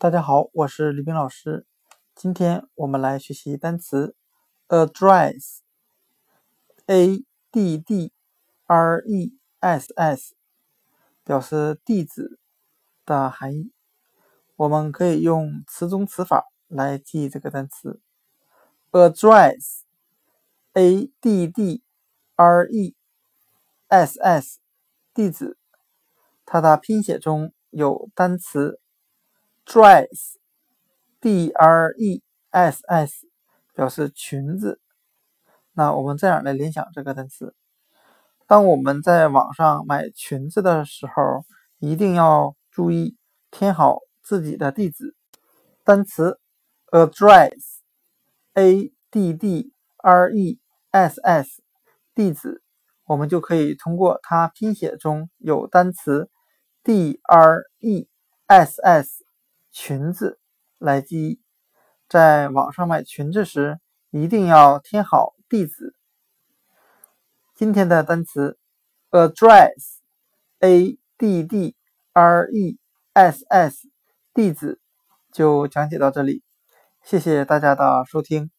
大家好，我是李冰老师。今天我们来学习单词 address，a d d r e s s，表示地址的含义。我们可以用词中词法来记这个单词 address，a d d r e s s，地址。它的拼写中有单词 dress，d r e s s，表示裙子。那我们这样来联想这个单词：当我们在网上买裙子的时候，一定要注意填好自己的地址。单词 address，a d d r e s s，地址，我们就可以通过它拼写中有单词。D R E S S 裙子来记忆，在网上买裙子时一定要填好地址。今天的单词 address，A D D R E S S 地址就讲解到这里，谢谢大家的收听。